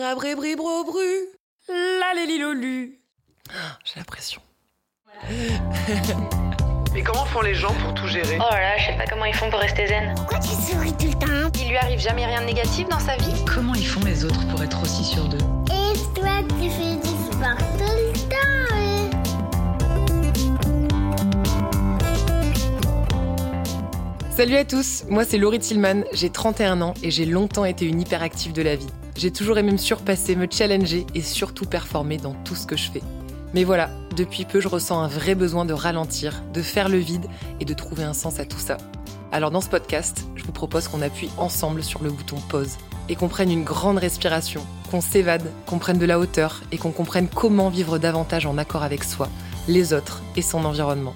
Rabribribro-bru, la lélilolu. J'ai la pression. Mais comment font les gens pour tout gérer? Oh là là, je sais pas comment ils font pour rester zen. Pourquoi tu souris tout le temps? Il lui arrive jamais rien de négatif dans sa vie? Comment ils font les autres pour être aussi sûrs d'eux? Et toi, tu fais du sport tout le temps hein? Salut à tous, moi c'est Laurie Tillman, j'ai 31 ans et j'ai longtemps été une hyperactive de la vie. J'ai toujours aimé me surpasser, me challenger et surtout performer dans tout ce que je fais. Mais voilà, depuis peu je ressens un vrai besoin de ralentir, de faire le vide et de trouver un sens à tout ça. Alors dans ce podcast, je vous propose qu'on appuie ensemble sur le bouton pause et qu'on prenne une grande respiration, qu'on s'évade, qu'on prenne de la hauteur et qu'on comprenne comment vivre davantage en accord avec soi, les autres et son environnement.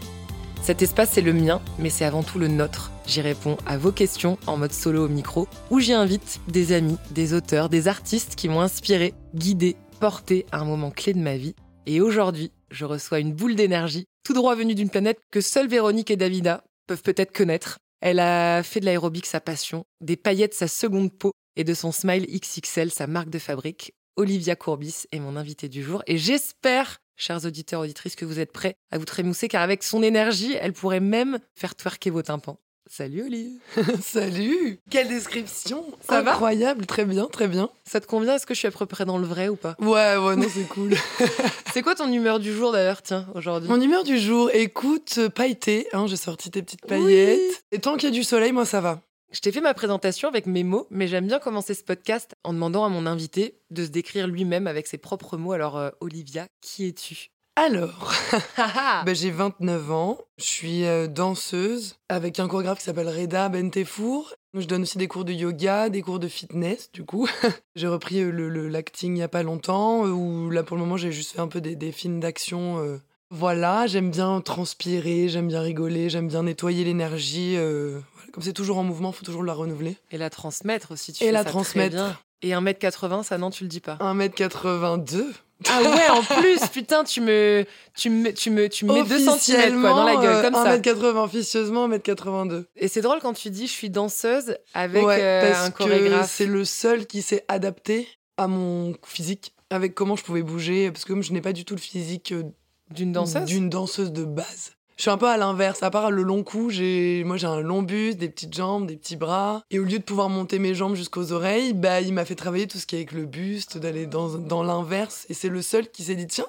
Cet espace, c'est le mien, mais c'est avant tout le nôtre. J'y réponds à vos questions en mode solo au micro, où j'y invite des amis, des auteurs, des artistes qui m'ont inspiré, guidé, porté à un moment clé de ma vie. Et aujourd'hui, je reçois une boule d'énergie, tout droit venue d'une planète que seules Véronique et Davida peuvent peut-être connaître. Elle a fait de l'aérobic sa passion, des paillettes sa seconde peau, et de son smile XXL sa marque de fabrique. Olivia Courbis est mon invitée du jour, et j'espère chers auditeurs, auditrices, que vous êtes prêts à vous trémousser, car avec son énergie, elle pourrait même faire twerker vos tympans. Salut Olive Salut Quelle description Ça va Incroyable, très bien, très bien. Ça te convient? Est-ce que je suis à peu près dans le vrai ou pas? Ouais, ouais, non, c'est cool. C'est quoi ton humeur du jour d'ailleurs, tiens, aujourd'hui? Mon humeur du jour, écoute, euh, pailleté, hein, j'ai sorti tes petites paillettes. Et tant qu'il y a du soleil, moi ça va. Je t'ai fait ma présentation avec mes mots, mais j'aime bien commencer ce podcast en demandant à mon invité de se décrire lui-même avec ses propres mots. Alors, euh, Olivia, qui es-tu? Alors, Ah bah, j'ai 29 ans, je suis euh, danseuse avec un chorégraphe qui s'appelle Reda Bentefour. Je donne aussi des cours de yoga, des cours de fitness, du coup. j'ai repris euh, le, le- l'acting il y a pas longtemps, où là pour le moment j'ai juste fait un peu des, des films d'action. euh. Voilà, j'aime bien transpirer, j'aime bien rigoler, j'aime bien nettoyer l'énergie. euh, voilà. Comme c'est toujours en mouvement, faut toujours la renouveler. Et la transmettre aussi, tu Et fais la ça très transmettre. bien. Et 1m80, ça non, tu le dis pas? 1m82. Ah ouais, en plus, putain, tu me, tu me, tu me, tu me mets 2 cm dans la gueule, comme ça. 1m80, officieusement 1m82. Et c'est drôle quand tu dis je suis danseuse avec ouais, euh, parce un que chorégraphe. c'est le seul qui s'est adapté à mon physique, avec comment je pouvais bouger, parce que comme je n'ai pas du tout le physique euh, D'une danseuse d'une danseuse de base. Je suis un peu à l'inverse, à part le long cou, j'ai moi j'ai un long buste, des petites jambes, des petits bras et au lieu de pouvoir monter mes jambes jusqu'aux oreilles, bah il m'a fait travailler tout ce qui est avec le buste, d'aller dans dans l'inverse et c'est le seul qui s'est dit tiens,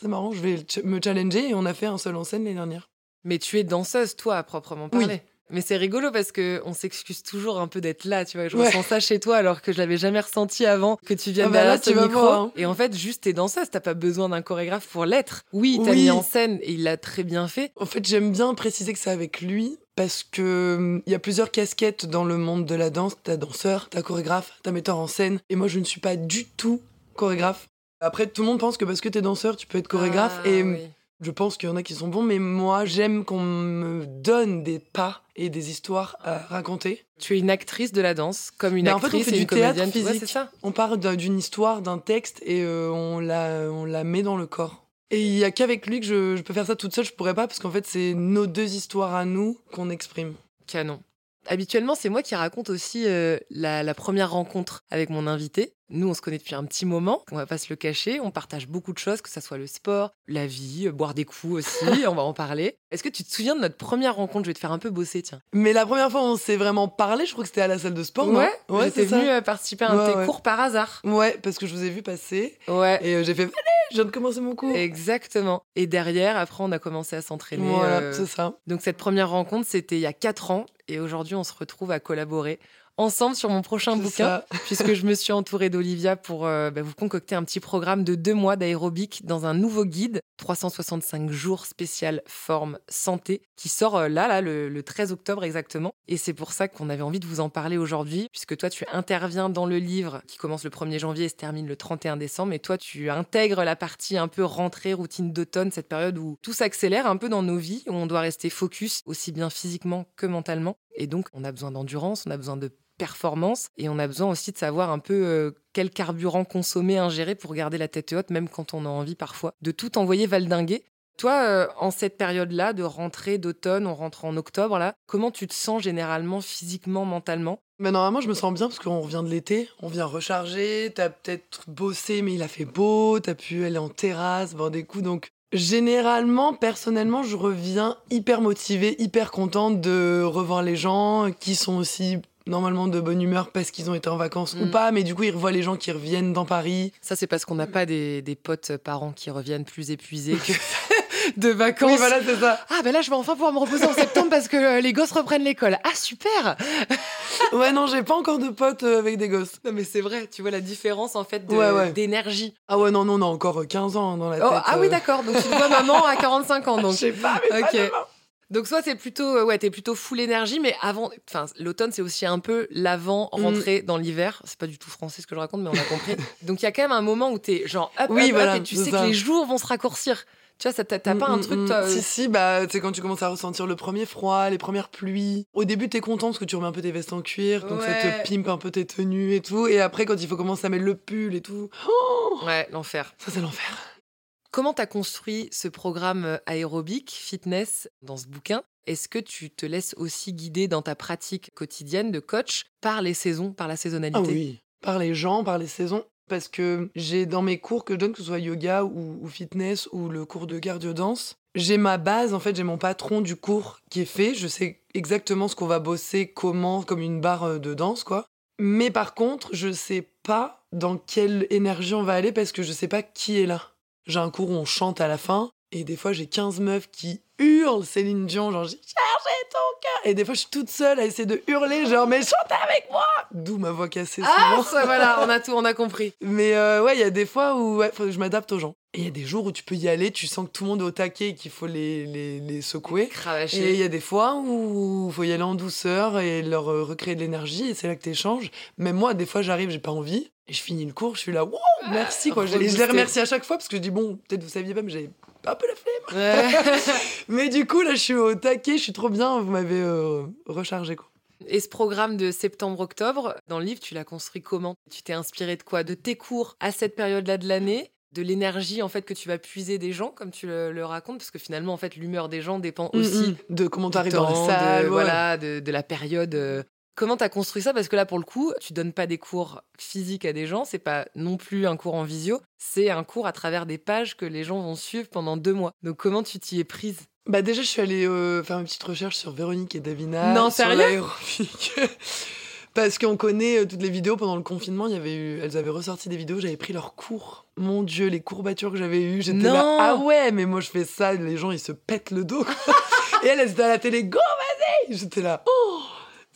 c'est marrant, je vais me challenger et on a fait un seul en scène l'année dernière. Mais tu es danseuse, toi, à proprement Oui. Mais c'est rigolo parce que on s'excuse toujours un peu d'être là, tu vois. Je Ouais. ressens ça chez toi alors que je l'avais jamais ressenti avant que tu viennes Ah bah là, derrière ce micro. voir, hein. Et en fait, juste t'es danseuse, t'as pas besoin d'un chorégraphe pour l'être. Oui, t'as Oui. mis en scène et il l'a très bien fait. En fait, j'aime bien préciser que c'est avec lui parce que hum, il y a plusieurs casquettes dans le monde de la danse. T'as danseur, t'as chorégraphe, t'as metteur en scène. Et moi, je ne suis pas du tout chorégraphe. Après, tout le monde pense que parce que t'es danseur, tu peux être chorégraphe. Ah, et oui. Je pense qu'il y en a qui sont bons, mais moi, j'aime qu'on me donne des pas et des histoires à raconter. Tu es une actrice de la danse, comme une Bah, en fait, on actrice fait et du une théâtre. Ouais, physique. ça. On part d'un- d'une histoire, d'un texte, et euh, on, la, on la met dans le corps. Et il y a qu'avec lui que je, je peux faire ça toute seule, je pourrais pas, parce qu'en fait, c'est nos deux histoires à nous qu'on exprime. Canon. Habituellement, c'est moi qui raconte aussi euh, la, la première rencontre avec mon invité. Nous, on se connaît depuis un petit moment, on va pas se le cacher. On partage beaucoup de choses, que ça soit le sport, la vie, euh, boire des coups aussi, on va en parler. Est-ce que tu te souviens de notre première rencontre? Je vais te faire un peu bosser, tiens. Mais la première fois où on s'est vraiment parlé, je crois que c'était à la salle de sport, non? Ouais, ouais j'étais c'est ça. venue euh, participer à un de Ouais, tes ouais. cours par hasard. Ouais, parce que je vous ai vu passer, Ouais. et euh, j'ai fait, allez, je viens de commencer mon cours. Exactement. Et derrière, après, on a commencé à s'entraîner. Voilà, euh, c'est ça. Donc cette première rencontre, c'était il y a quatre ans, et aujourd'hui, on se retrouve à collaborer ensemble sur mon prochain bouquin. ça. puisque je me suis entourée d'Olivia pour euh, bah, vous concocter un petit programme de deux mois d'aérobic dans un nouveau guide 365 jours spécial forme santé qui sort euh, là, là le, le 13 octobre exactement. Et c'est pour ça qu'on avait envie de vous en parler aujourd'hui, puisque toi tu interviens dans le livre qui commence le 1er janvier et se termine le 31 décembre. Et toi tu intègres la partie un peu rentrée, routine d'automne, cette période où tout s'accélère un peu dans nos vies, où on doit rester focus aussi bien physiquement que mentalement. Et donc on a besoin d'endurance, on a besoin de performance et on a besoin aussi de savoir un peu euh, quel carburant consommer, ingérer pour garder la tête haute, même quand on a envie parfois de tout envoyer valdinguer. Toi, euh, en cette période-là de rentrée d'automne, on rentre en octobre, là, comment tu te sens généralement physiquement, mentalement? Mais normalement, je me sens bien parce qu'on revient de l'été, on vient recharger, t'as peut-être bossé, mais il a fait beau, t'as pu aller en terrasse, boire des coups, donc Généralement, personnellement, je reviens hyper motivée, hyper contente de revoir les gens qui sont aussi normalement de bonne humeur parce qu'ils ont été en vacances ou Mm. pas, mais du coup, ils revoient les gens qui reviennent dans Paris. Ça, c'est parce qu'on n'a pas des, des potes parents qui reviennent plus épuisés que de vacances. Oui, voilà, c'est ça. Ah, ben là, je vais enfin pouvoir me reposer en septembre parce que euh, les gosses reprennent l'école. Ah, super Ouais, non, j'ai pas encore de potes euh, avec des gosses. Non, mais c'est vrai, tu vois la différence en fait de- Ouais, ouais. d'énergie. Ah ouais, non, non, on a encore euh, 15 ans dans la Oh, tête. ah oui, euh. d'accord, donc tu te vois maman à 45 ans. Je Donc. sais pas, mais Ok. pas. Donc soit c'est plutôt euh, ouais t'es plutôt full énergie mais avant enfin l'automne c'est aussi un peu l'avant Mm. rentrée dans l'hiver c'est pas du tout français ce que je raconte mais on a compris donc il y a quand même un moment où t'es genre up Oui, up, up, voilà, et tu sais ça. que les jours vont se raccourcir tu vois ça t'as t'as pas Mm, un mm, truc mm. toi euh, Si, si, bah, c'est quand tu commences à ressentir le premier froid, les premières pluies. Au début, t'es content parce que tu remets un peu tes vestes en cuir, donc ça te pimpe un peu tes tenues et tout. Et après, quand il faut commencer à mettre le pull et tout, oh, ouais l'enfer ça c'est l'enfer. Comment t'as construit ce programme euh, aérobique fitness dans ce bouquin? Est-ce que tu te laisses aussi guider dans ta pratique quotidienne de coach par les saisons par la saisonnalité? Ah oui, par les gens, par les saisons. Parce que j'ai dans mes cours que je donne, que ce soit yoga ou, ou fitness ou le cours de cardio-danse, j'ai ma base, en fait, j'ai mon patron du cours qui est fait. Je sais exactement ce qu'on va bosser, comment, comme une barre euh, de danse, quoi. Mais par contre, je sais pas dans quelle énergie on va aller parce que je sais pas qui est là. J'ai un cours où on chante à la fin et des fois j'ai 15 meufs qui hurlent Céline Dion, genre j'ai cherché ton cœur. Et des fois je suis toute seule à essayer de hurler, genre mais chantez avec moi D'où ma voix cassée ah souvent. ça, voilà on a tout on a compris Mais euh, ouais, il y a des fois où ouais, faut que je m'adapte aux gens. Et il y a des jours où tu peux y aller, tu sens que tout le monde est au taquet et qu'il faut les, les, les secouer. Et il cravacher y a des fois où il faut y aller en douceur et leur euh, recréer de l'énergie et c'est là que t'échanges. Même moi, des fois, j'arrive, j'ai pas envie et je finis le cours, je suis là, wow, merci quoi. Et je les remercie à chaque fois parce que je dis, bon, peut-être vous saviez pas, mais j'avais un peu la flemme. Ouais. Mais du coup, là, je suis au taquet, je suis trop bien, vous m'avez euh, rechargé quoi. Et ce programme de septembre-octobre, dans le livre, tu l'as construit comment? Tu t'es inspiré de quoi? De tes cours à cette période-là de l'année? De l'énergie en fait que tu vas puiser des gens comme tu le, le racontes? Parce que finalement en fait l'humeur des gens dépend aussi Mm, mm. de comment du t'arrives dans la salle, de, ouais. voilà de, de la période euh. Comment t'as construit ça? Parce que là pour le coup tu donnes pas des cours physiques à des gens c'est pas non plus un cours en visio c'est un cours à travers des pages que les gens vont suivre pendant deux mois donc comment tu t'y es prise? Bah déjà, je suis allée euh, faire une petite recherche sur Véronique et Davina. Non, sur sérieux? l'aérobic. Parce qu'on connaît euh, toutes les vidéos pendant le confinement, il y avait eu, elles avaient ressorti des vidéos, j'avais pris leurs cours. Mon Dieu, les courbatures que j'avais eues, j'étais là. Ah ouais, mais moi je fais ça, les gens ils se pètent le dos. quoi. et elles, elles étaient à la télé, go, vas-y J'étais là, oh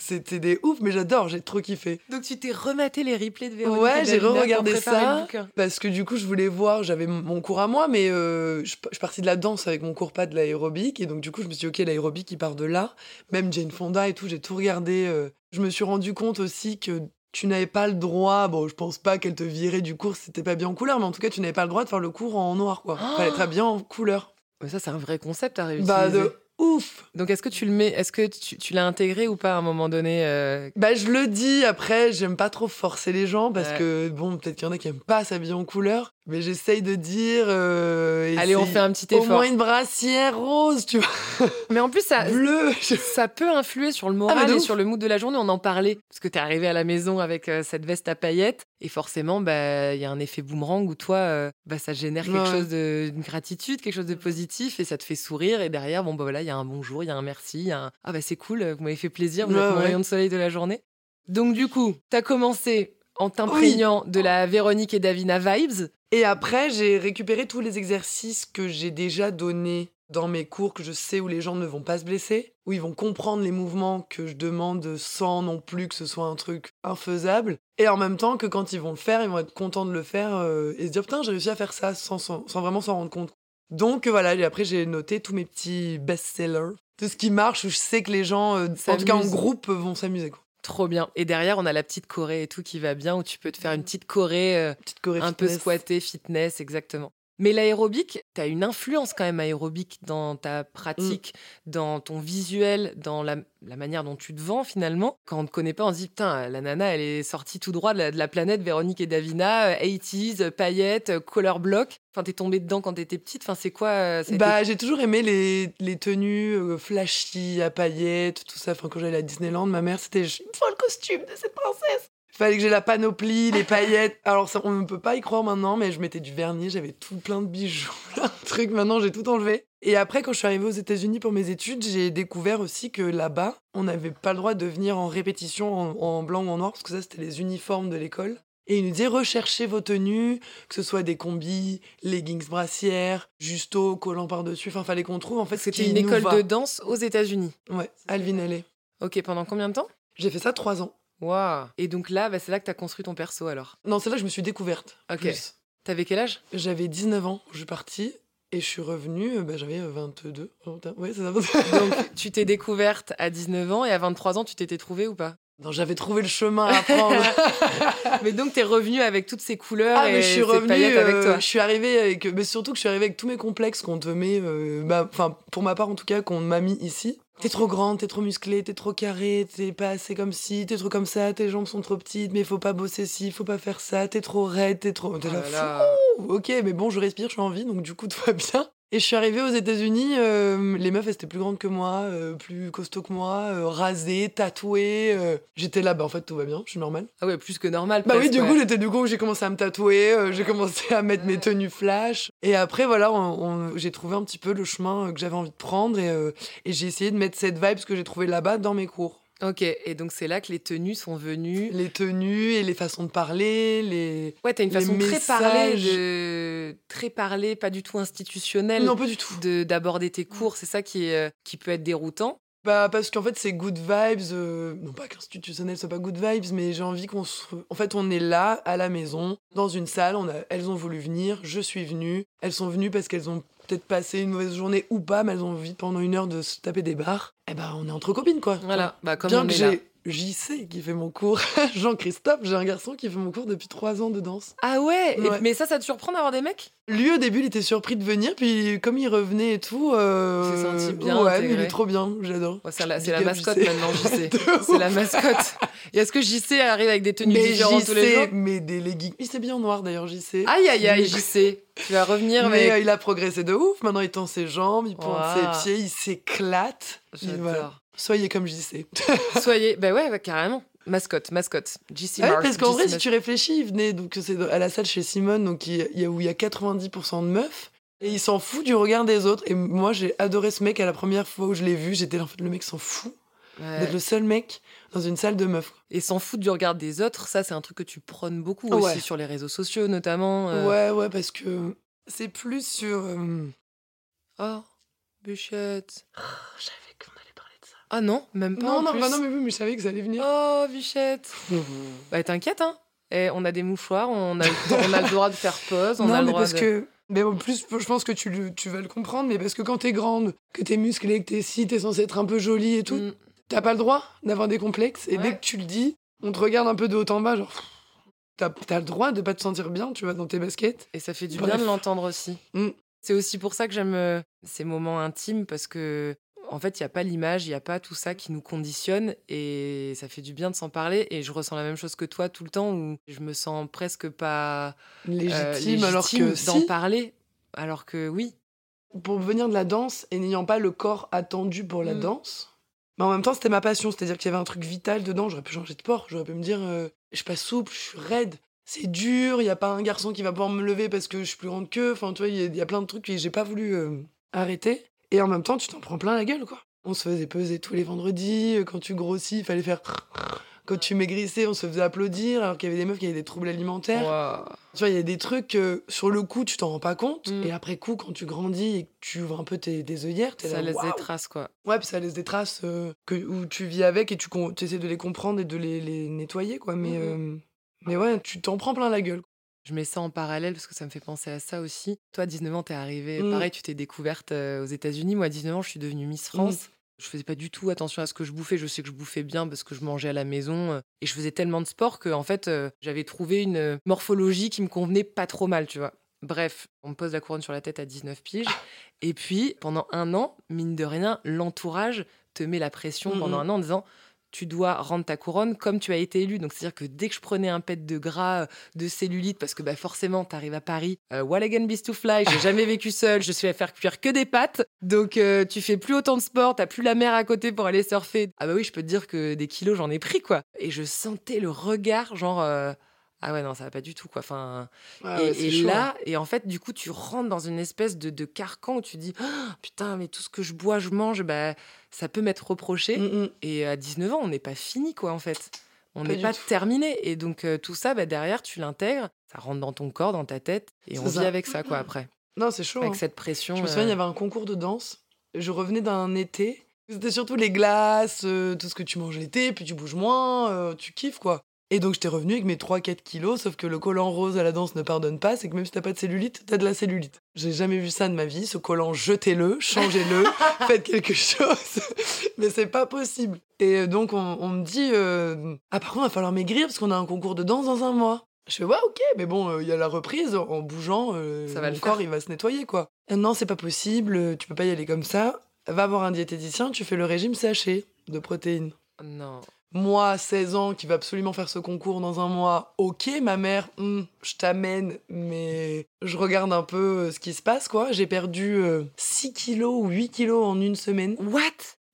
C'était des ouf, mais j'adore, j'ai trop kiffé. donc tu t'es rematé les replays de Véronique Ouais, j'ai re-regardé ça. Parce que du coup, je voulais voir, j'avais mon- cours à moi, mais euh, je, je suis partie de la danse avec mon cours pas de l'aérobic. Et donc, du coup, je me suis dit, ok, l'aérobic, il part de là. Même Jane Fonda et tout, j'ai tout regardé. euh. Je me suis rendu compte aussi que tu n'avais pas le droit, bon, je pense pas qu'elle te virait du cours si c'était pas bien en couleur, mais en tout cas, tu n'avais pas le droit de faire le cours en noir, quoi. Fallait être bien en couleur. Mais ça, c'est un vrai concept à réutiliser. Bah, de ouf. Donc, est-ce que tu le mets, est-ce que tu, tu l'as intégré ou pas à un moment donné euh, Bah, je le dis, après, j'aime pas trop forcer les gens parce Ouais. que, bon, peut-être qu'il y en a qui aiment pas s'habiller en couleur, mais j'essaye de dire. euh, Allez, on fait un petit Au effort. moins une brassière rose, tu vois, Mais en plus, ça, bleue. ça peut influer sur le Ah, moral et ouf. sur le mood de la journée. On en parlait parce que t'es arrivé à la maison avec euh, cette veste à paillettes et forcément, bah, il y a un effet boomerang où toi, euh, bah, ça génère quelque Ouais. chose de une gratitude, quelque chose de positif et ça te fait sourire. Et derrière, bon, bah voilà, il y a un bonjour, il y a un merci, y a un ah bah c'est cool, vous m'avez fait plaisir, vous Ouais, êtes mon ouais. rayon de soleil de la journée. Donc du coup, t'as commencé en t'imprégnant de la Véronique et Davina vibes. Et après, j'ai récupéré tous les exercices que j'ai déjà donnés dans mes cours, que je sais où les gens ne vont pas se blesser, où ils vont comprendre les mouvements que je demande sans non plus que ce soit un truc infaisable. Et en même temps que quand ils vont le faire, ils vont être contents de le faire euh, et se dire putain, j'ai réussi à faire ça sans, sans, sans vraiment s'en rendre compte. Donc voilà, et après j'ai noté tous mes petits best-sellers, tout ce qui marche, où je sais que les gens, euh, en tout cas en groupe, vont s'amuser. Trop bien. Et derrière, on a la petite choré et tout qui va bien, où tu peux te faire une petite choré euh, Petite un peu squattée, fitness, exactement. Mais l'aérobic, tu as une influence quand même aérobique dans ta pratique, dans ton visuel, dans la, la manière dont tu te vends finalement. Quand on ne te connaît pas, on se dit putain, la nana, elle est sortie tout droit de la, de la planète Véronique et Davina, euh, 80s, euh, paillettes, euh, color block. Enfin, t'es tombée dedans quand t'étais petite. Enfin, c'est quoi euh, été- Bah, j'ai toujours aimé les, les tenues euh, flashy, à paillettes, tout ça. Enfin, quand j'allais à Disneyland, ma mère, c'était il me le costume de cette princesse. Fallait que j'ai la panoplie, les paillettes. Alors, ça, on ne peut pas y croire maintenant, mais je mettais du vernis, j'avais tout plein de bijoux, de trucs. Maintenant, j'ai tout enlevé. Et après, quand je suis arrivée aux États-Unis pour mes études, j'ai découvert aussi que là-bas, on n'avait pas le droit de venir en répétition en, en blanc ou en noir, parce que ça, c'était les uniformes de l'école. Et il nous disait recherchez vos tenues, que ce soit des combis, leggings brassières, justo, collant par-dessus. Enfin, fallait qu'on trouve en fait C'était une école va. de danse aux États-Unis. Ouais, Alvin Alley. Ok, pendant combien de temps? J'ai fait ça trois ans. Waouh. Et donc là, bah, c'est là que t'as construit ton perso alors. Non, c'est là que je me suis découverte. Ok. plus. T'avais quel âge? J'avais 19 ans, je suis partie et je suis revenue, euh, bah, j'avais euh, 22. Ouais, c'est ça. Donc, tu t'es découverte à 19 ans et à 23 ans, tu t'étais trouvée ou pas? J'avais trouvé le chemin à prendre. Mais donc, t'es revenue avec toutes ces couleurs Ah, et mais je suis revenue. avec euh, toi. je suis arrivée avec. Mais surtout que je suis arrivée avec tous mes complexes qu'on te met. euh, bah, Enfin, pour ma part en tout cas, qu'on m'a mis ici. T'es trop grande, t'es trop musclée, t'es trop carré, t'es pas assez comme ci, t'es trop comme ça, tes jambes sont trop petites, mais faut pas bosser ci, faut pas faire ça, t'es trop raide, t'es trop. T'es Oh là, là là. fou, ok, mais bon, je respire, je suis en vie, donc du coup, tout va bien. Et je suis arrivée aux États-Unis, euh, les meufs, elles étaient plus grandes que moi, euh, plus costauds que moi, euh, rasées, tatouées. J'étais là, bah en fait, tout va bien, je suis normale. Ah ouais, plus que normal. Bah oui, du ouais. coup, j'étais du coup, j'ai commencé à me tatouer, j'ai commencé à mettre mes tenues flash. Et après, voilà, j'ai trouvé un petit peu le chemin que j'avais envie de prendre et, et j'ai essayé de mettre cette vibe que j'ai trouvée là-bas dans mes cours. Ok, et donc c'est là que les tenues sont venues. Les tenues et les façons de parler, les. Ouais, t'as une façon très parlée, messages. de... très parlée, pas du tout institutionnelle, Non, pas du tout. de d'aborder tes cours. C'est ça qui, est, euh, qui peut être déroutant. Bah, parce qu'en fait, c'est good vibes. euh, non, pas qu'institutionnel soit pas good vibes, mais j'ai envie qu'on se. En fait, on est là, à la maison, dans une salle. On a... Elles ont voulu venir, je suis venue. Elles sont venues parce qu'elles ont peut-être passé une mauvaise journée ou pas, mais elles ont envie pendant une heure de se taper des barres. Eh ben, on est entre copines, quoi. Voilà, bah comme Bien on que est là. j'ai JC qui fait mon cours, Jean-Christophe, j'ai un garçon qui fait mon cours depuis trois ans de danse. Ah ouais, et-. Mais ça, ça te surprend d'avoir des mecs? Lui, au début, il était surpris de venir, puis comme il revenait et tout. Euh... Il s'est senti bien Ouais, mais il est trop bien, j'adore. Ouais, C'est la, mascotte JC. maintenant, JC. C'est la mascotte. Et est-ce que JC arrive avec des tenues Mais différentes tous les jours? JC, mais des leggings. Il s'est bien en noir d'ailleurs, JC. Aïe aïe aïe, JC. Tu vas revenir Mais avec. euh, il a progressé de ouf. Maintenant, il tend ses jambes, il pointe ses pieds, il s'éclate. Voilà. Soyez comme JC. Soyez. Bah ouais, ouais, carrément. Mascotte, mascotte. JC Ouais, Mark. parce qu'en vrai, si tu réfléchis, il venait donc c'est à la salle chez Simone, donc il y a, où il y a 90% de meufs. Et il s'en fout du regard des autres. Et moi, j'ai adoré ce mec à la première fois où je l'ai vu. J'étais là, en fait, le mec s'en fout Ouais. d'être le seul mec dans une salle de meufs. Et s'en foutre du regard des autres, ça, c'est un truc que tu prônes beaucoup Ouais. aussi sur les réseaux sociaux, notamment. euh. Ouais, ouais, parce que c'est plus sur. euh, Oh, Bichette. Je savais qu'on allait parler de ça. Ah non, même pas. Non, en non, plus. bah non, mais oui, mais je savais que ça allait venir. Oh, Bichette. Bah t'inquiète, hein. Et on a des mouchoirs, on a, on a le droit de faire pause, on non, a le mais droit parce de... que. Mais en plus, je pense que tu, tu vas le comprendre, mais parce que quand t'es grande, que t'es musclée, que t'es si, t'es censée être un peu jolie et tout, Mm. T'as pas le droit d'avoir des complexes. Et Ouais. dès que tu le dis, on te regarde un peu de haut en bas, genre. T'as as le droit de pas te sentir bien, tu vois, dans tes baskets. Et ça fait du Bref. bien de l'entendre aussi. Mm. C'est aussi pour ça que j'aime euh, ces moments intimes parce que en fait, il n'y a pas l'image, il n'y a pas tout ça qui nous conditionne et ça fait du bien de s'en parler. Et je ressens la même chose que toi tout le temps où je me sens presque pas euh, Légitime, alors que d'en si, parler. Alors que oui, pour venir de la danse et n'ayant pas le corps attendu pour la Mm. danse, en même temps, c'était ma passion, c'est-à-dire qu'il y avait un truc vital dedans. J'aurais pu changer de sport, j'aurais pu me dire, euh, je suis pas souple, je suis raide. C'est dur, il y a pas un garçon qui va pouvoir me lever parce que je suis plus grande qu'eux. Enfin, tu vois, il y, a- il y a plein de trucs que j'ai pas voulu euh, arrêter. Et en même temps, tu t'en prends plein la gueule, quoi. On se faisait peser tous les vendredis. euh, Quand tu grossis, il fallait faire. Quand tu maigrissais, on se faisait applaudir alors qu'il y avait des meufs qui avaient des troubles alimentaires. Tu vois, il y a des trucs que sur le coup, tu t'en rends pas compte. Mm. Et après coup, quand tu grandis et que tu ouvres un peu tes, œillères, ça là, laisse des traces quoi. Ouais, puis ça laisse des traces euh, que, où tu vis avec et tu essaies de les comprendre et de les, les nettoyer, quoi. Mais, Mhm. euh, mais ouais, tu t'en prends plein la gueule. Je mets ça en parallèle parce que ça me fait penser à ça aussi. Toi, à 19 ans, t'es arrivée, Mm. pareil, tu t'es découverte euh, aux États-Unis. Moi, à 19 ans, je suis devenue Miss France. Je faisais pas du tout attention à ce que je bouffais. Je sais que je bouffais bien parce que je mangeais à la maison euh, et je faisais tellement de sport que en fait, euh, j'avais trouvé une euh, morphologie qui me convenait pas trop mal, tu vois. Bref, on me pose la couronne sur la tête à 19 piges. Et puis, pendant un an, mine de rien, l'entourage te met la pression Mhm. pendant un an en disant tu dois rendre ta couronne comme tu as été élu. Donc, c'est-à-dire que dès que je prenais un pet de gras, euh, de cellulite, parce que bah, forcément, tu arrives à Paris, euh, what again beast to fly, j'ai jamais vécu seul, je suis à faire cuire que des pâtes. Donc, euh, tu fais plus autant de sport, t'as plus la mer à côté pour aller surfer. Ah bah oui, je peux te dire que des kilos, j'en ai pris, quoi. Et je sentais le regard, genre. euh, ah ouais, non, ça va pas du tout, quoi. Enfin, Ah et, ouais, c'est et chaud, hein. là, et en fait, du coup, tu rentres dans une espèce de, de carcan où tu dis Ah, Putain, mais tout ce que je bois, je mange, bah, ça peut m'être reproché. Mm, mm. Et à 19 ans, on n'est pas fini, quoi, en fait. On n'est pas terminé. Et donc, euh, tout ça, bah, derrière, tu l'intègres, ça rentre dans ton corps, dans ta tête, et on vit avec ça, quoi, après. Non, c'est chaud. Avec hein. cette pression. Je me souviens, il y euh, avait un concours de danse. Je revenais d'un été. C'était surtout les glaces, euh, tout ce que tu manges l'été, puis tu bouges moins, euh, tu kiffes quoi. Et donc j'étais revenue avec mes 3-4 kilos, sauf que le collant rose à la danse ne pardonne pas, c'est que même si t'as pas de cellulite, t'as de la cellulite. J'ai jamais vu ça de ma vie, ce collant, jetez-le, changez-le, faites quelque chose. Mais c'est pas possible. Et euh, donc on, on me dit, euh, ah par contre, il va falloir maigrir parce qu'on a un concours de danse dans un mois. Je fais, ouais, ok, mais bon, euh, il y a la reprise, en bougeant, euh, Ça va mon le corps, faire. il va se nettoyer, quoi. Non, c'est pas possible, tu peux pas y aller comme ça. Va voir un diététicien, tu fais le régime séché de protéines. Non. Moi, 16 ans, qui va absolument faire ce concours dans un mois, ok, ma mère, hmm, je t'amène, mais je regarde un peu euh, ce qui se passe, quoi. J'ai perdu euh, 6 kilos ou 8 kilos en une semaine. What?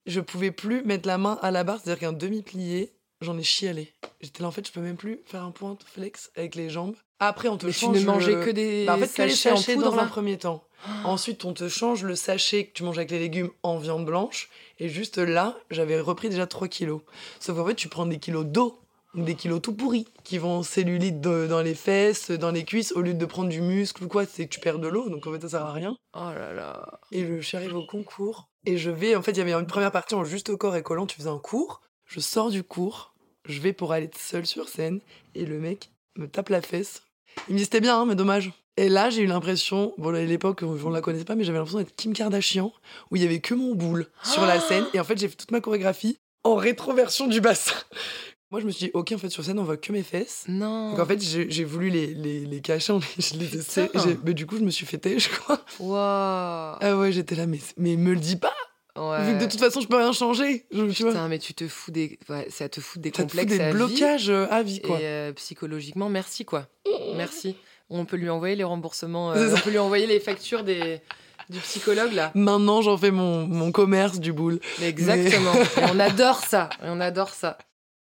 Je pouvais plus mettre la main à la barre, c'est-à-dire qu'un demi-plié, j'en ai chialé. J'étais là, en fait, je peux même plus faire un point flex avec les jambes. Après, on te Mais tu change ne mangeais le- que des Bah, en fait, sachets en poudre, dans un premier temps. Ensuite, on te change le sachet que tu manges avec les légumes en viande blanche. Et juste là, j'avais repris déjà 3 kilos. Sauf qu'en fait, tu prends des kilos d'eau, des kilos tout pourris, qui vont en cellulite de- dans les fesses, dans les cuisses, au lieu de prendre du muscle ou quoi, c'est que tu perds de l'eau, donc en fait, ça sert à rien. Oh là là. Et je suis arrivée au concours. Et je vais, en fait, il y avait une première partie en juste au corps et collant, tu faisais un cours. Je sors du cours, je vais pour aller seule sur scène, et le mec me tape la fesse. Il me dit c'était bien, hein, mais dommage. Et là, j'ai eu l'impression, bon, à l'époque, on ne la connaissait pas, mais j'avais l'impression d'être Kim Kardashian, où il y avait que mon boule sur la scène. Et en fait, j'ai fait toute ma chorégraphie en rétroversion du bassin. Moi, je me suis dit, ok, en fait, sur scène, on voit que mes fesses. Non. Donc en fait, j'ai voulu les, les, les cacher, mais je les du coup, je me suis fêtée, je crois. Waouh. Ah ouais, j'étais là, mais, mais me le dis pas Ouais. Vu que de toute façon, je peux rien changer. Je, tu vois, Putain, mais tu te fous des. Ouais, ça te fout des ça te fout complexes. des à blocages euh, à vie, quoi. Et euh, psychologiquement, merci quoi. Merci. On peut lui envoyer les remboursements, euh, on peut lui envoyer les factures des, du psychologue là. Maintenant, j'en fais mon, mon commerce du boule. Mais exactement. Et on adore ça. Et on adore ça.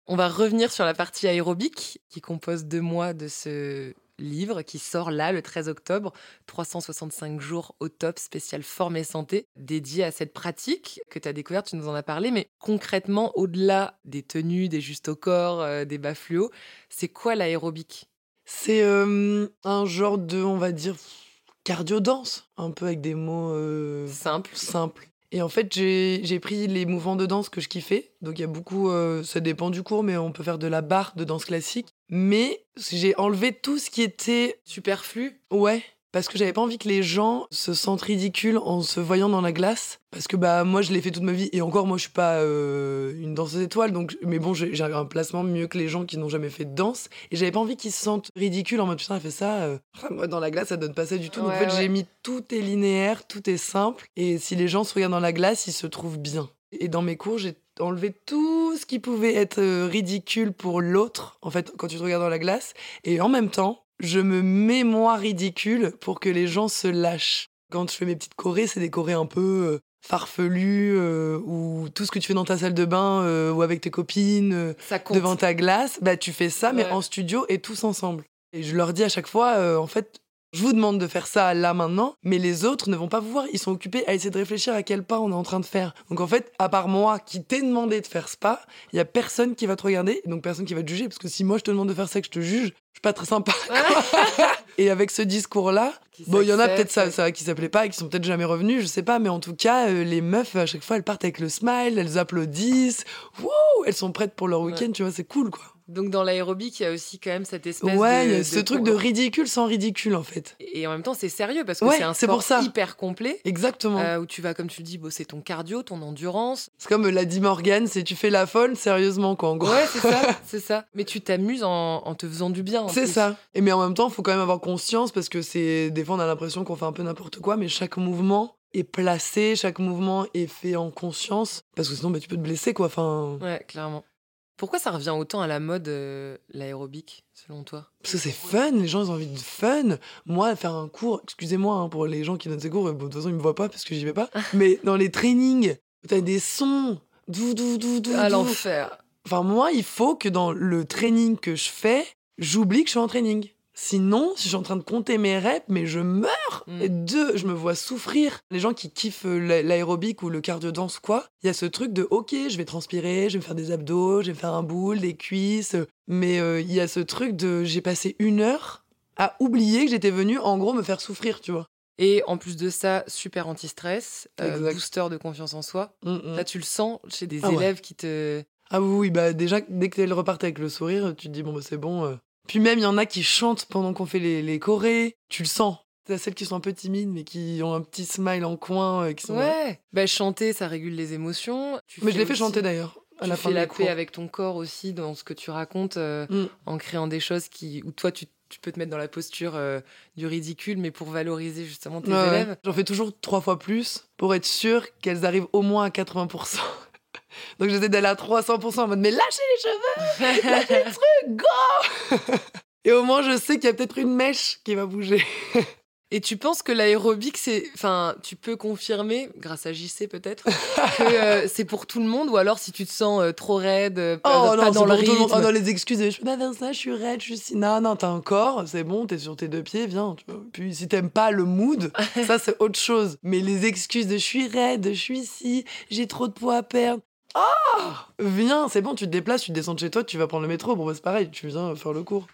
On va revenir sur la partie aérobique qui compose deux mois de ce livre qui sort là le 13 octobre. 365 jours au top, spécial forme et santé, dédié à cette pratique que tu as découverte, tu nous en as parlé. Mais concrètement, au-delà des tenues, des justes au corps, euh, des bas fluo, c'est quoi l'aérobique? C'est euh, un genre de, on va dire, cardio-danse, un peu avec des mots euh, Simple. simples. Et en fait, j'ai j'ai pris les mouvements de danse que je kiffais. Donc, il y a beaucoup, euh, ça dépend du cours, mais on peut faire de la barre de danse classique. Mais j'ai enlevé tout ce qui était Superflu Ouais, parce que j'avais pas envie que les gens se sentent ridicules en se voyant dans la glace. Parce que bah moi je l'ai fait toute ma vie et encore moi je suis pas euh, une danseuse étoile donc mais bon j'ai un placement mieux que les gens qui n'ont jamais fait de danse et j'avais pas envie qu'ils se sentent ridicules en mode putain elle fait ça euh, moi dans la glace ça donne pas ça du tout donc en fait ouais. j'ai mis tout est linéaire tout est simple et si les gens se regardent dans la glace ils se trouvent bien et dans mes cours j'ai enlevé tout ce qui pouvait être euh, ridicule pour l'autre en fait quand tu te regardes dans la glace et en même temps je me mets moi ridicule pour que les gens se lâchent. Quand je fais mes petites chorés, c'est des chorés un peu euh, farfelus euh, ou tout ce que tu fais dans ta salle de bain euh, ou avec tes copines euh, devant ta glace, bah tu fais ça mais en studio et tous ensemble. Et je leur dis à chaque fois, en fait, je vous demande de faire ça là maintenant, mais les autres ne vont pas vous voir. Ils sont occupés à essayer de réfléchir à quel pas on est en train de faire. Donc en fait, à part moi qui t'ai demandé de faire ce pas, il y a personne qui va te regarder, donc personne qui va te juger. Parce que si moi je te demande de faire ça et que je te juge, je suis pas très sympa. et avec ce discours-là, bon, il y en a peut-être ça, ça qui s'appelaient pas, et qui sont peut-être jamais revenus, je sais pas, mais en tout cas, euh, les meufs à chaque fois elles partent avec le smile, elles applaudissent, wouh, elles sont prêtes pour leur week-end, tu vois, c'est cool quoi. Donc dans l'aérobic, il y a aussi quand même cette espèce Ouais, de... y a ce truc de ridicule sans ridicule en fait. Et en même temps, c'est sérieux parce que Ouais, c'est un sport pour ça. hyper complet. Exactement. euh, où tu vas, comme tu le dis, bosser ton cardio, ton endurance. C'est comme l'a dit Morgan, c'est tu fais la folle sérieusement quoi en gros. Ouais, c'est ça, c'est ça. Mais tu t'amuses en, en te faisant du bien. en C'est ça. Et mais en même temps, il faut quand même avoir conscience parce que c'est des fois on a l'impression qu'on fait un peu n'importe quoi, mais chaque mouvement est placé, chaque mouvement est fait en conscience parce que sinon bah, tu peux te blesser quoi. Enfin, Ouais, clairement. Pourquoi ça revient autant à la mode, euh, l'aérobic, selon toi? Parce que c'est fun, les gens ils ont envie de fun. Moi, faire un cours, excusez-moi hein, pour les gens qui donnent ces cours, bon, de toute façon ils me voient pas parce que j'y vais pas, mais dans les trainings, t'as des sons, dou dou dou dou. À dou. l'enfer. Enfin moi, il faut que dans le training que je fais, j'oublie que je suis en training. Sinon, si je suis en train de compter mes reps, mais je meurs. Mm. Et deux, je me vois souffrir. Les gens qui kiffent euh, l'a- l'aérobic ou le cardio danse quoi, il y a ce truc de ok, je vais transpirer, je vais me faire des abdos, je vais me faire un boule, des cuisses. Mais euh, il y a ce truc de j'ai passé une heure à oublier que j'étais venu en gros me faire souffrir, tu vois. Et en plus de ça, super anti-stress, euh, booster de confiance en soi. Mm, mm. Là, tu le sens chez des Ah ouais. élèves qui te. Ah oui, bah déjà, dès que tu repartes avec le sourire, tu te dis, bon, bah, c'est bon. euh. Puis même, il y en a qui chantent pendant qu'on fait les, les chorés. Tu le sens. T'as celles qui sont un peu timides, mais qui ont un petit smile en coin, euh, qui sont... Ouais. Bah, chanter, ça régule les émotions. Tu Mais je l'ai fait chanter d'ailleurs, à Tu la fais fin la paix avec ton corps aussi dans ce que tu racontes, euh, Mm. en créant des choses qui, où toi, tu, tu peux te mettre dans la posture euh, du ridicule, mais pour valoriser justement tes Ouais, ouais. élèves. J'en fais toujours trois fois plus pour être sûr qu'elles arrivent au moins à 80%. Donc j'essaie d'aller à 300% en mode, mais lâchez les cheveux, lâchez les trucs, go Et au moins, je sais qu'il y a peut-être une mèche qui va bouger. Et tu penses que l'aérobic, c'est. Enfin, tu peux confirmer, grâce à JC peut-être, que euh, c'est pour tout le monde, ou alors si tu te sens euh, trop raide, euh, pas, Oh pas non, dans le tout le monde. rythme? Oh non, les excuses, je peux pas faire ça, je suis raide, je suis si. Non, non, t'as un corps, c'est bon, t'es sur tes deux pieds, viens. Puis si t'aimes pas le mood, ça c'est autre chose. Mais les excuses de je suis raide, je suis ici, j'ai trop de poids à perdre. Oh Viens, c'est bon, tu te déplaces, tu descends de chez toi, tu vas prendre le métro. Bon, bah, c'est pareil, tu viens faire le cours.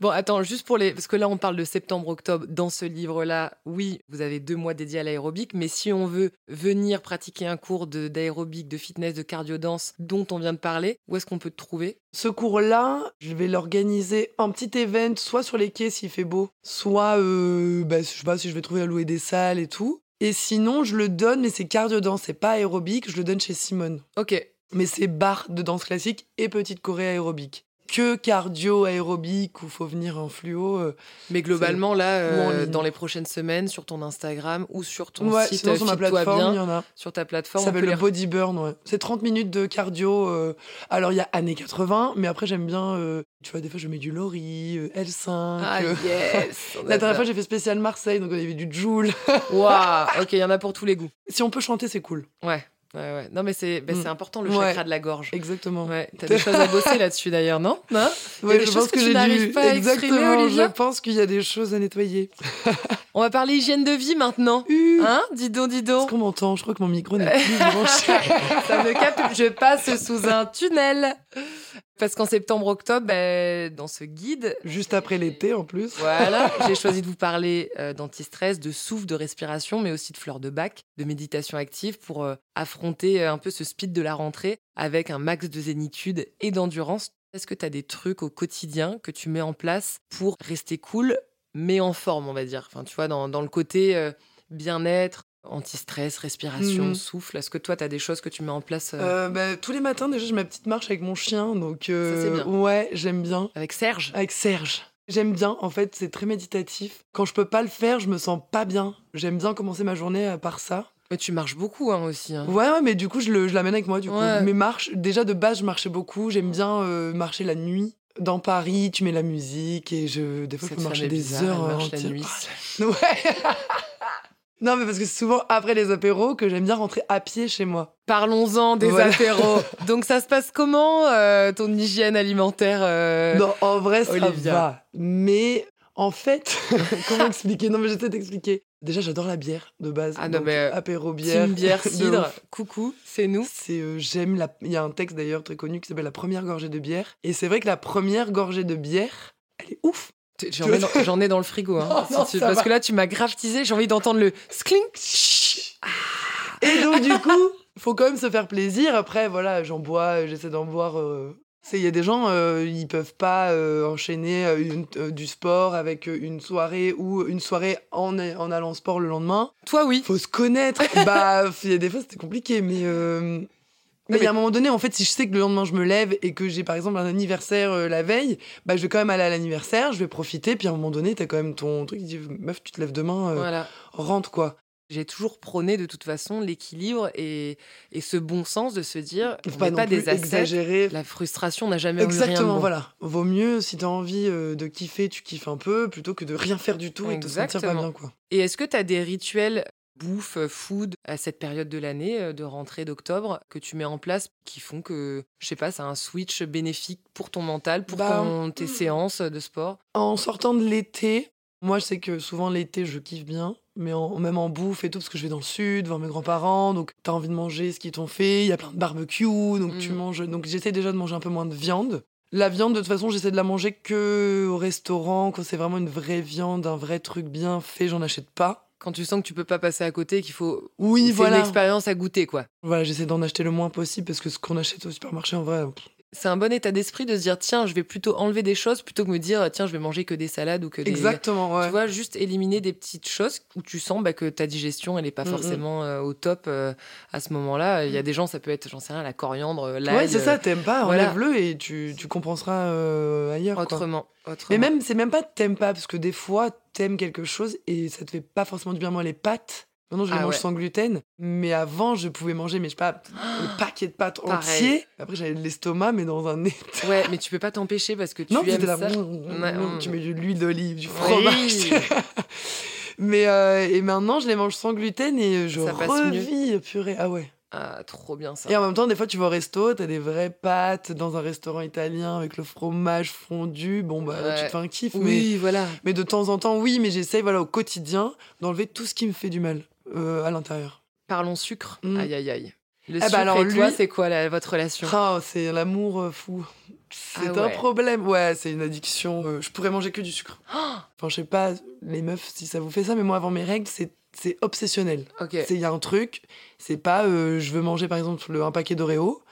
Bon, attends, juste pour les. Parce que là, on parle de septembre-octobre. Dans ce livre-là, oui, vous avez deux mois dédiés à l'aérobic, mais si on veut venir pratiquer un cours de- d'aérobic, de, fitness, de cardio-danse dont on vient de parler, où est-ce qu'on peut te trouver? Ce cours-là, je vais l'organiser en petit event, soit sur les quais s'il fait beau, soit, euh, bah, je sais pas si je vais trouver à louer des salles et tout. Et sinon, je le donne, mais c'est cardio danse, c'est pas aérobic, je le donne chez Simone. Ok. Mais c'est barre de danse classique et petite choré aérobique. Que cardio aérobique où faut venir en fluo. euh, Mais globalement, là, euh, dans les prochaines semaines, sur ton Instagram ou sur ton ouais, site sinon sur ma plateforme, il y en a. sur ta Ça plateforme, on s'appelle le les Body Burn, ouais. C'est 30 minutes de cardio. euh, Alors, il y a années 80, mais après, j'aime bien. euh, Tu vois, des fois, je mets du Lori, euh, L5. Ah euh, yes La dernière fois, j'ai fait spécial Marseille, donc on avait du Joule. Waouh Ok, il y en a pour tous les goûts. si on peut chanter, c'est cool. Ouais, ouais, ouais. Non, mais c'est bah, Mm. important, le Ouais. chakra de la gorge. Exactement. Ouais, t'as des choses à bosser là-dessus d'ailleurs, non? Non? Il y a Ouais, des je choses pense que que, tu j'ai n'arrives dû. pas à exprimer, Exactement, Olivia je pense qu'il y a des choses à nettoyer. On va parler hygiène de vie maintenant. Uh, Hein? Dis donc, dis Est-ce donc. qu'on m'entend? Je crois que mon micro n'est plus branché. Ça me capte. Je passe sous un tunnel. Parce qu'en septembre-octobre, ben, dans ce guide, Juste après l'été, en plus. Voilà, j'ai choisi de vous parler euh, d'anti-stress, de souffle, de respiration, mais aussi de fleurs de bac, de méditation active pour euh, affronter euh, un peu ce speed de la rentrée avec un max de zénitude et d'endurance. Est-ce que tu as des trucs au quotidien que tu mets en place pour rester cool, mais en forme, on va dire? Enfin, tu vois, dans, dans le côté euh, bien-être, anti-stress, respiration, Mhm. souffle. Est-ce que toi, tu as des choses que tu mets en place euh, Euh, bah, tous les matins, déjà, j'ai ma petite marche avec mon chien. Donc, euh, Ça, c'est bien. ouais, j'aime bien. avec Serge? Avec Serge. J'aime bien, en fait, c'est très méditatif. Quand je peux pas le faire, je me sens pas bien. J'aime bien commencer ma journée à part ça. Mais tu marches beaucoup hein, aussi. hein. Ouais, ouais, mais du coup, je le- je l'amène avec moi, du coup. Ouais. Mes marches, déjà de base, je marchais beaucoup. J'aime bien euh, marcher la nuit. Dans Paris, tu mets la musique et je, des fois, je peux marcher des bizarre, heures. elle marche la nuit. Ouais. non, mais parce que c'est souvent après les apéros que j'aime bien rentrer à pied chez moi. Parlons-en des Voilà. apéros. Donc ça se passe comment euh, ton hygiène alimentaire euh, Non, en vrai, ça Olivia. va. Mais en fait, comment expliquer? Non, mais j'essaie d'expliquer. Déjà, j'adore la bière de base. Ah non, Donc, mais, euh, apéro bière. Team bière cidre, coucou, c'est nous. C'est euh, j'aime la. Il y a un texte d'ailleurs très connu qui s'appelle La première gorgée de bière. Et c'est vrai que la première gorgée de bière, elle est ouf. J'en ai, ai dans le frigo. hein, si non, tu- ça parce va. que là, tu m'as grave j'ai envie d'entendre le skling. Et donc, du coup, faut quand même se faire plaisir. Après, voilà, j'en bois, j'essaie d'en boire euh, Il y a des gens, euh, ils peuvent pas euh, enchaîner euh, une- euh, du sport avec euh, une soirée ou une soirée en, en allant au sport le lendemain. Toi, oui. Faut se connaître. bah, il y a des fois, c'était compliqué, mais. Mais il y a un moment donné, en fait, si je sais que le lendemain je me lève et que j'ai par exemple un anniversaire euh, la veille, bah je vais quand même aller à l'anniversaire, je vais profiter, puis à un moment donné, t'as quand même ton truc qui dit meuf, tu te lèves demain, euh, Voilà. rentre quoi. J'ai toujours prôné de toute façon l'équilibre et, et ce bon sens de se dire Faut on pas non pas plus des exagérer. La frustration n'a jamais eu rien de Exactement, bon. voilà. Vaut mieux si t'as envie euh, de kiffer, tu kiffes un peu, plutôt que de rien faire du tout et de te sentir pas Exactement. bien quoi. Et est-ce que tu as des rituels bouffe, euh, food à cette période de l'année, euh, de rentrée d'octobre, que tu mets en place qui font que, je sais pas, c'est un switch bénéfique pour ton mental, pour Bah, ton- tes séances de sport? En sortant de l'été, moi je sais que souvent l'été je kiffe bien, mais en- même en bouffe et tout, parce que je vais dans le sud, voir mes grands-parents, donc t'as envie de manger ce qu'ils t'ont fait, il y a plein de barbecue, donc tu Mhm. manges. Donc j'essaie déjà de manger un peu moins de viande. La viande, de toute façon, j'essaie de la manger que au restaurant, quand c'est vraiment une vraie viande, un vrai truc bien fait, j'en achète pas. Quand tu sens que tu peux pas passer à côté, qu'il faut. Oui, voilà. une expérience à goûter, quoi. Voilà, j'essaie d'en acheter le moins possible parce que ce qu'on achète au supermarché, en vrai, pff, C'est un bon état d'esprit de se dire tiens, je vais plutôt enlever des choses plutôt que me dire tiens, je vais manger que des salades ou que des. exactement, ouais. Tu vois, juste éliminer des petites choses où tu sens bah, que ta digestion, elle n'est pas Mm, mm. forcément euh, au top euh, à ce moment-là. Il y a des gens, ça peut être, j'en sais rien, la coriandre, euh, l'ail. ouais, c'est ça, t'aimes pas, voilà. enlève-le et tu, tu compenseras euh, ailleurs. quoi. autrement. Mais autrement. même, c'est même pas t'aimes pas, parce que des fois, t'aimes quelque chose et ça te fait pas forcément du bien. Moi, les pâtes, maintenant, je les Ah mange ouais. sans gluten, mais avant, je pouvais manger, mais je sais pas, le paquet de pâtes Pareil. entier. Après, j'avais l'estomac, mais dans un nez. Ouais, mais tu peux pas t'empêcher parce que tu non, aimes là. ça. mm, Ouais, mm, mm. Tu mets de l'huile d'olive, du Oui. fromage. mais euh, et maintenant, je les mange sans gluten et je Ça passe mieux. revis, purée. Ah ouais. Ah, trop bien ça. Et en même temps, des fois, tu vas au resto, t'as des vraies pâtes dans un restaurant italien avec le fromage fondu. Bon, bah, là, tu Ouais. te fais un kiff, mais. Oui, voilà. Mais de temps en temps, oui, mais j'essaye voilà, au quotidien d'enlever tout ce qui me fait du mal euh, à l'intérieur. Parlons sucre. Mm. Aïe, aïe, aïe. Le Ah bah sucre alors et toi, c'est quoi la- votre relation? Ah, c'est l'amour euh, fou. C'est Ah un problème. Ouais, c'est une addiction. Euh, je pourrais manger que du sucre. Enfin, je sais pas, les meufs, si ça vous fait ça, mais moi, avant mes règles, c'est c'est obsessionnel. Il y a un truc, c'est pas euh, je veux manger par exemple le- un paquet d'Oreo.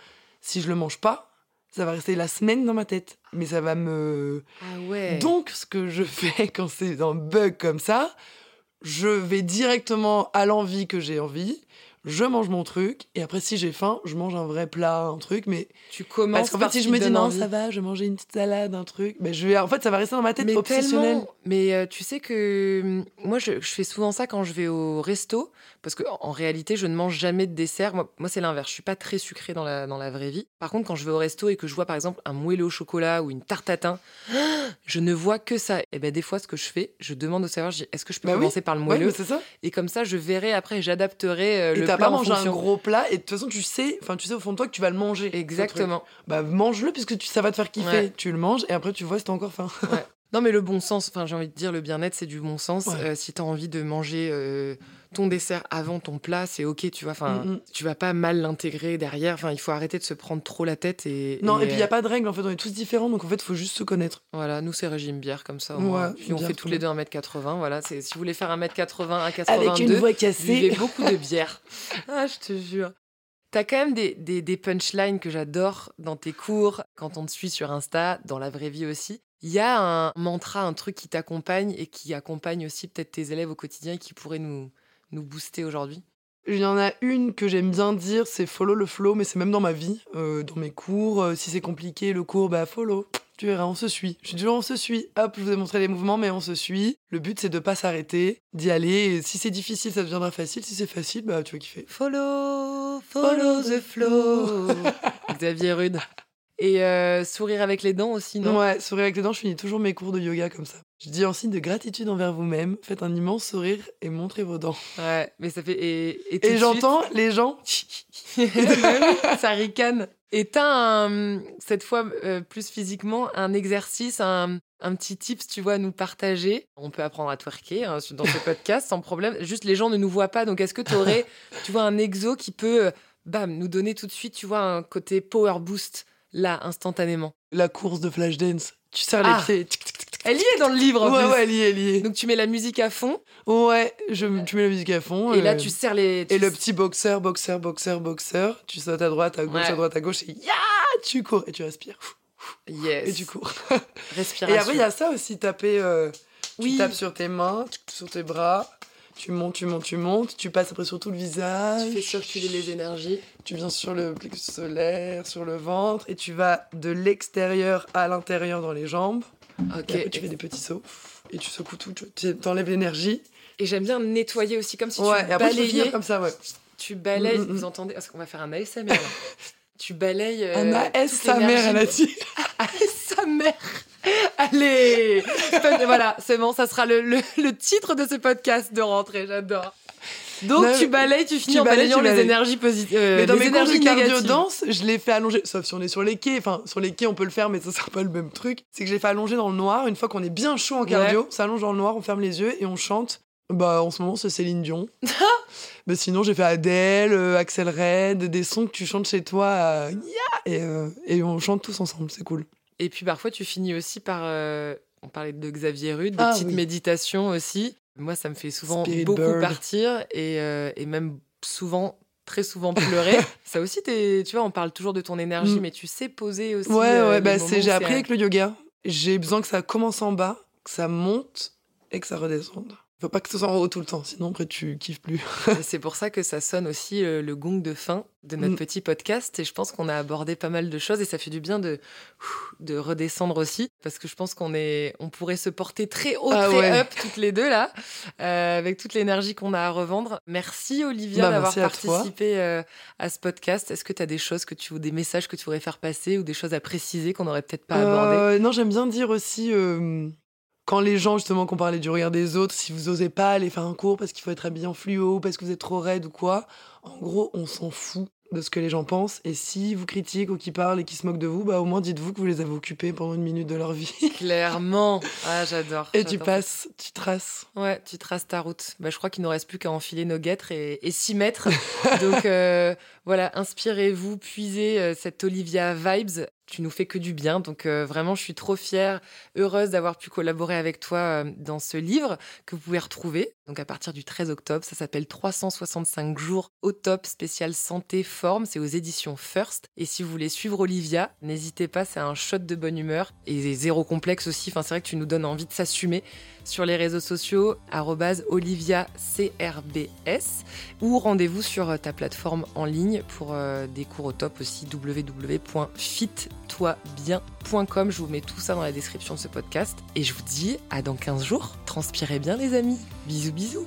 Si je le mange pas, ça va rester la semaine dans ma tête. Mais ça va me. Ah ouais. Donc, ce que je fais quand c'est un bug comme ça, je vais directement à l'envie que j'ai envie. Je mange mon truc et après si j'ai faim, je mange un vrai plat, un truc. Mais tu commences parce qu'en fait, si je me dis non, envie. ça va, je vais manger une petite salade, un truc. Mais je vais, en fait, ça va rester dans ma tête mais tellement. Mais euh, tu sais que hum, moi, je, je fais souvent ça quand je vais au resto, parce que en réalité, je ne mange jamais de dessert. Moi, moi c'est l'inverse. Je suis pas très sucrée dans la, dans la vraie vie. Par contre, quand je vais au resto et que je vois par exemple un moelleux au chocolat ou une tarte tatin, je ne vois que ça. Et ben des fois, ce que je fais, je demande au serveur, est-ce que je peux Bah oui. commencer par le moelleux? ça. Et comme ça, je verrai après, j'adapterai euh, le t'as plat pas fonction. un gros plat et de toute façon tu sais, enfin tu sais au fond de toi que tu vas le manger. Exactement. Bah mange-le puisque tu, ça va te faire kiffer. Ouais. Tu le manges et après tu vois si t'as encore faim. Non, mais le bon sens, enfin, j'ai envie de dire, le bien-être, c'est du bon sens. Ouais. Euh, si tu as envie de manger euh, ton dessert avant ton plat, c'est OK, tu vois. Enfin, Mm, mm. tu vas pas mal l'intégrer derrière. Enfin, il faut arrêter de se prendre trop la tête. Et, Non, et puis il y a euh, pas de règles en fait, on est tous différents donc en fait il faut juste se connaître. Voilà, nous, c'est régime bière comme ça. Ouais, Puis on fait tous les deux 1m80. Voilà, c'est- si vous voulez faire 1m80 à 82, voix buvez beaucoup de bière. ah, je te jure. T'as quand même des, des, des punchlines que j'adore dans tes cours, quand on te suit sur Insta, dans la vraie vie aussi. Il y a un mantra, un truc qui t'accompagne et qui accompagne aussi peut-être tes élèves au quotidien et qui pourrait nous, nous booster aujourd'hui? Il y en a une que j'aime bien dire, c'est follow le flow, mais c'est même dans ma vie, euh, dans mes cours. euh, si c'est compliqué, le cours, bah follow. Tu verras, on se suit. Je suis toujours on se suit. Hop, je vous ai montré les mouvements, mais on se suit. Le but, c'est de pas s'arrêter, d'y aller. Et si c'est difficile, ça deviendra facile. Si c'est facile, bah tu vas kiffer. Follow, follow the flow. Xavier Rude. Et euh, sourire avec les dents aussi, non? Ouais, sourire avec les dents, je finis toujours mes cours de yoga comme ça. Je dis en signe de gratitude envers vous-même, faites un immense sourire et montrez vos dents. Ouais, mais ça fait. Et, et, j'entends les gens. Ça ricane. Et t'as un- cette fois euh, plus physiquement un exercice, un, un petit tips, tu vois, à nous partager? On peut apprendre à twerker hein, dans ce podcast sans problème. Juste les gens ne nous voient pas, donc est-ce que tu aurais, tu vois, un exo qui peut, euh, bam, nous donner tout de suite, tu vois, un côté power boost? Là instantanément. La course de Flashdance. Tu serres Ah. les pieds. tic, tic, tic, tic. Elle y est dans le livre. en Ouais, plus. ouais, elle y est, elle y est. Donc tu mets la musique à fond Ouais, je, tu mets la musique à fond. et là euh, tu serres les. tu Et le petit boxeur, boxeur, boxeur, boxeur, tu sautes à droite, à gauche, Ouais. à droite, à gauche, et ya, tu cours et tu respires. Yes. et tu cours. Respiration. Et après, il y a ça aussi, taper. euh, Oui. Tu tapes sur tes mains, sur tes bras, tu montes, tu montes, tu montes, tu passes après sur tout le visage. Tu fais circuler les énergies. Tu viens sur le plexus solaire, sur le ventre, et tu vas de l'extérieur à l'intérieur dans les jambes. Ok. Et après, tu fais des petits sauts, et tu secoues tout, tu t'enlèves l'énergie. Et j'aime bien nettoyer aussi, comme si ouais, tu et après, balayais. comme ça, ouais. Tu balayes. Mm, mm, mm. Vous entendez Parce qu'on va faire un ASMR. tu balayes. euh, Un AS, toute sa mère, elle a l'énergie. dit. AS, sa mère. Allez Voilà, c'est bon, ça sera le, le- le titre de ce podcast de rentrée, j'adore. Donc Non, tu balayes, tu finis tu en balayes, balayant les énergies positives. Mais dans les mes cours de énergies cardio danse, je l'ai fait allonger, sauf si on est sur les quais. Enfin, sur les quais, on peut le faire, mais ça sera pas le même truc. C'est que j'ai fait allonger dans le noir. Une fois qu'on est bien chaud en cardio, on s'allonge dans le noir, on ferme les yeux et on chante. Bah, en ce moment, c'est Céline Dion. mais sinon, j'ai fait Adèle, euh, Axel Red, des sons que tu chantes chez toi. euh, Yeah et, euh, et on chante tous ensemble, c'est cool. Et puis parfois, tu finis aussi par. euh, on parlait de Xavier Rude, des Ah, petites oui. méditations aussi. Moi, ça me fait souvent Spirit beaucoup Bird. partir et, euh, et même souvent, très souvent pleurer. ça aussi, t'es- tu vois, on parle toujours de ton énergie, Mm. mais tu sais poser aussi. Ouais, euh, ouais, bah, j'ai appris avec le yoga. J'ai besoin que ça commence en bas, que ça monte et que ça redescende. Faut pas que ce soit en haut tout le temps, sinon après tu kiffes plus. C'est pour ça que ça sonne aussi euh, le gong de fin de notre Mm. petit podcast. Et je pense qu'on a abordé pas mal de choses et ça fait du bien de, de redescendre aussi. Parce que je pense qu'on est, on pourrait se porter très haut, Ah très ouais. up toutes les deux là, euh, avec toute l'énergie qu'on a à revendre. Merci Olivia Bah, d'avoir participé euh, à ce podcast. Est-ce que tu as des choses que tu ou des messages que tu voudrais faire passer ou des choses à préciser qu'on n'aurait peut-être pas abordées? Euh, non, j'aime bien dire aussi, quand les gens, justement, qu'on parlait du regard des autres, si vous osez pas aller faire un cours parce qu'il faut être habillé en fluo, parce que vous êtes trop raide ou quoi, en gros, on s'en fout de ce que les gens pensent. Et si vous critiquent ou qui parlent et qui se moquent de vous, bah au moins dites-vous que vous les avez occupés pendant une minute de leur vie. Clairement. Ah, j'adore. Et tu passes, tu traces. Ouais, tu traces ta route. Bah, je crois qu'il ne nous reste plus qu'à enfiler nos guêtres et, et s'y mettre. Donc euh, voilà, inspirez-vous, puisez euh, cette Olivia Vibes. Tu nous fais que du bien. Donc euh, vraiment, je suis trop fière, heureuse d'avoir pu collaborer avec toi euh, dans ce livre que vous pouvez retrouver. Donc à partir du 13 octobre, ça s'appelle 365 jours au top spécial santé forme. C'est aux éditions First. Et si vous voulez suivre Olivia, n'hésitez pas, c'est un shot de bonne humeur et zéro complexe aussi. Enfin, c'est vrai que tu nous donnes envie de s'assumer sur les réseaux sociaux, OliviaCRBS, ou rendez-vous sur ta plateforme en ligne pour euh, des cours au top aussi, www.fittoibien.com. Je vous mets tout ça dans la description de ce podcast. Et je vous dis à dans 15 jours. Transpirez bien les amis. Bisous bisous.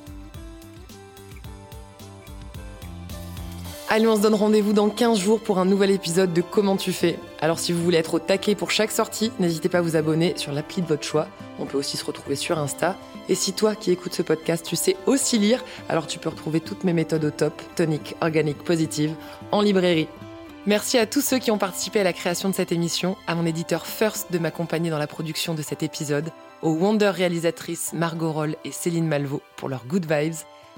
Allez, on se donne rendez-vous dans 15 jours pour un nouvel épisode de Comment tu fais. Alors si vous voulez être au taquet pour chaque sortie, n'hésitez pas à vous abonner sur l'appli de votre choix. On peut aussi se retrouver sur Insta. Et si toi qui écoutes ce podcast, tu sais aussi lire, alors tu peux retrouver toutes mes méthodes au top, tonique, organique, positive, en librairie. Merci à tous ceux qui ont participé à la création de cette émission, à mon éditeur First de m'accompagner dans la production de cet épisode, aux Wonder réalisatrices Margot Roll et Céline Malvaux pour leurs good vibes,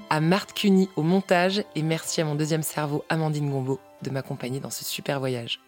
à Marthe Cuny au montage et merci à mon deuxième cerveau Amandine Gombeau de m'accompagner dans ce super voyage.